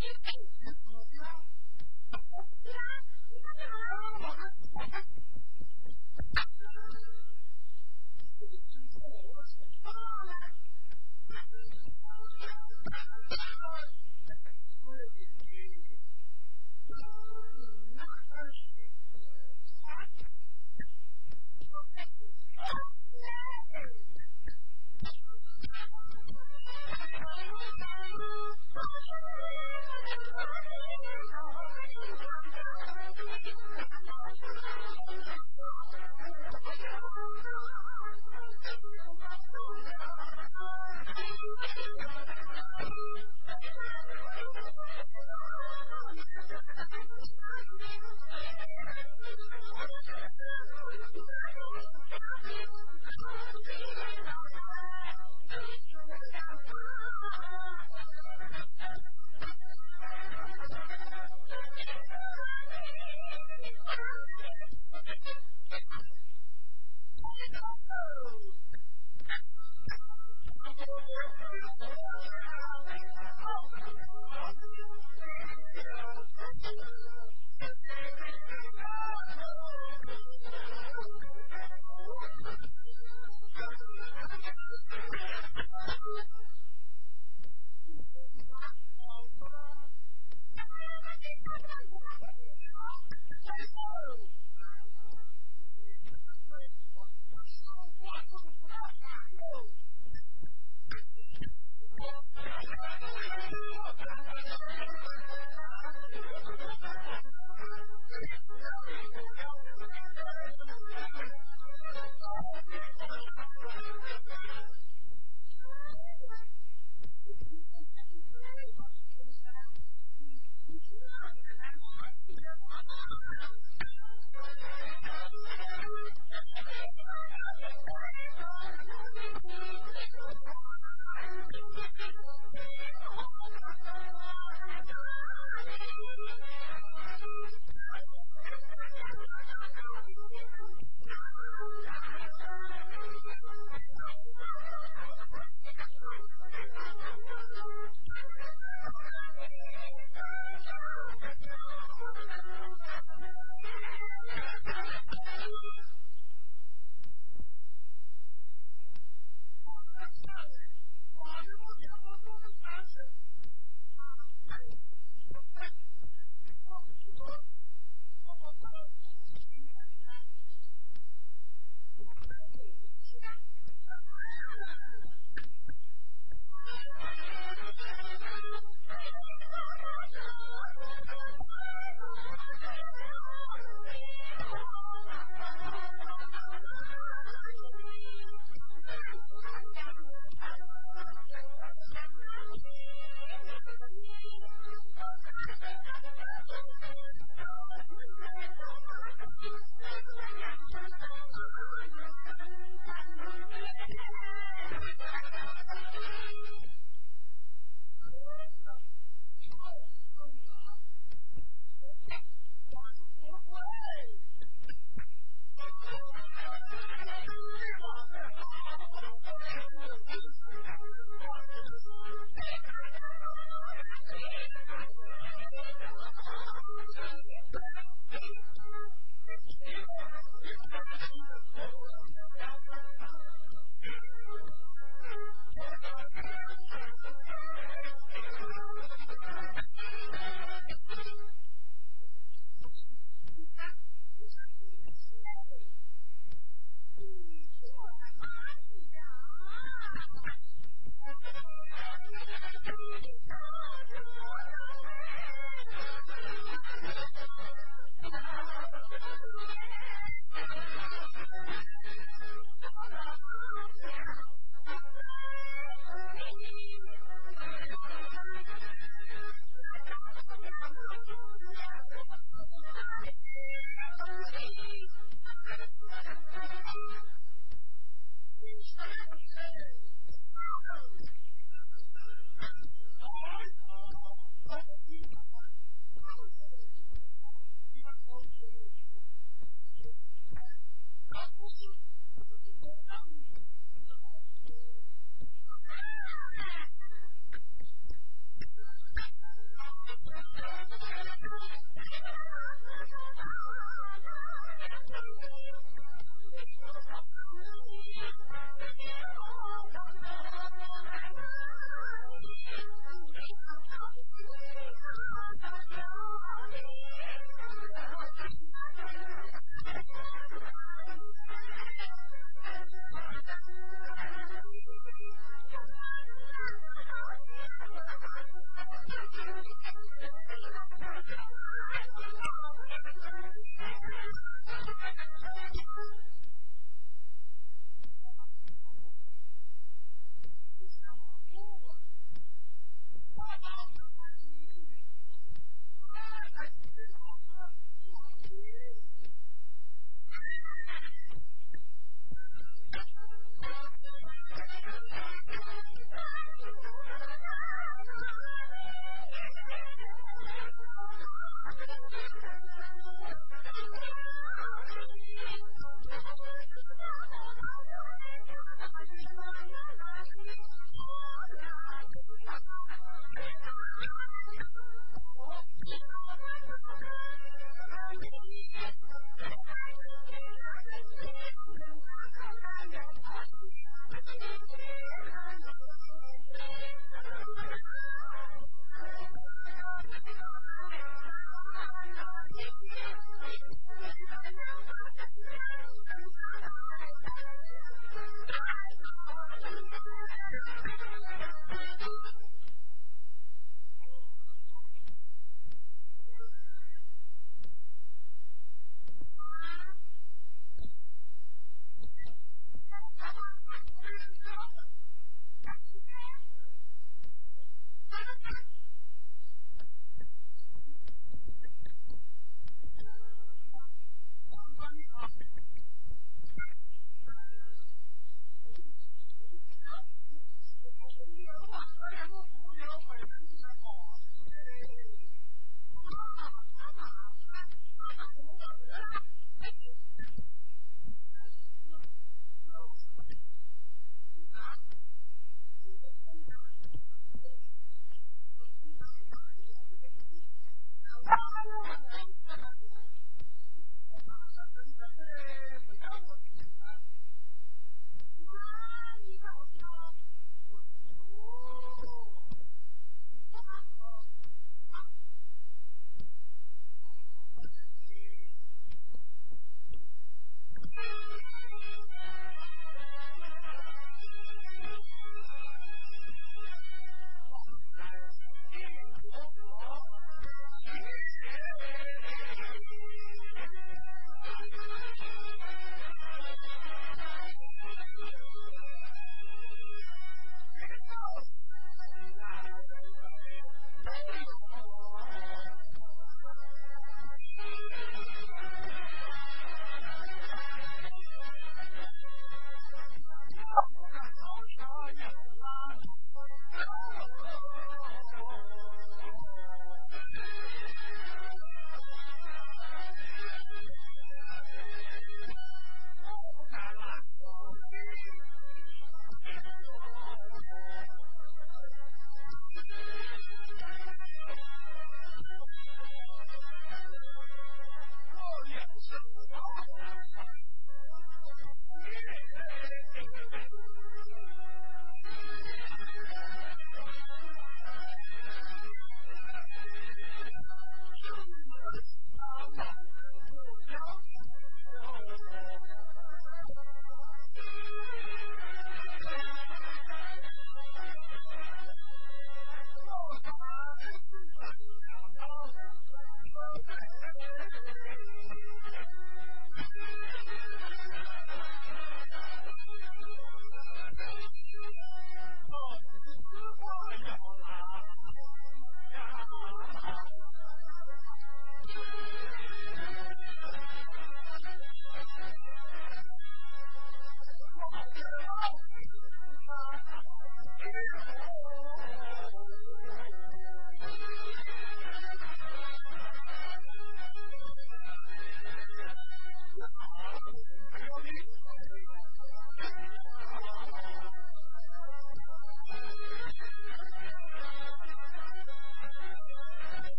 You. also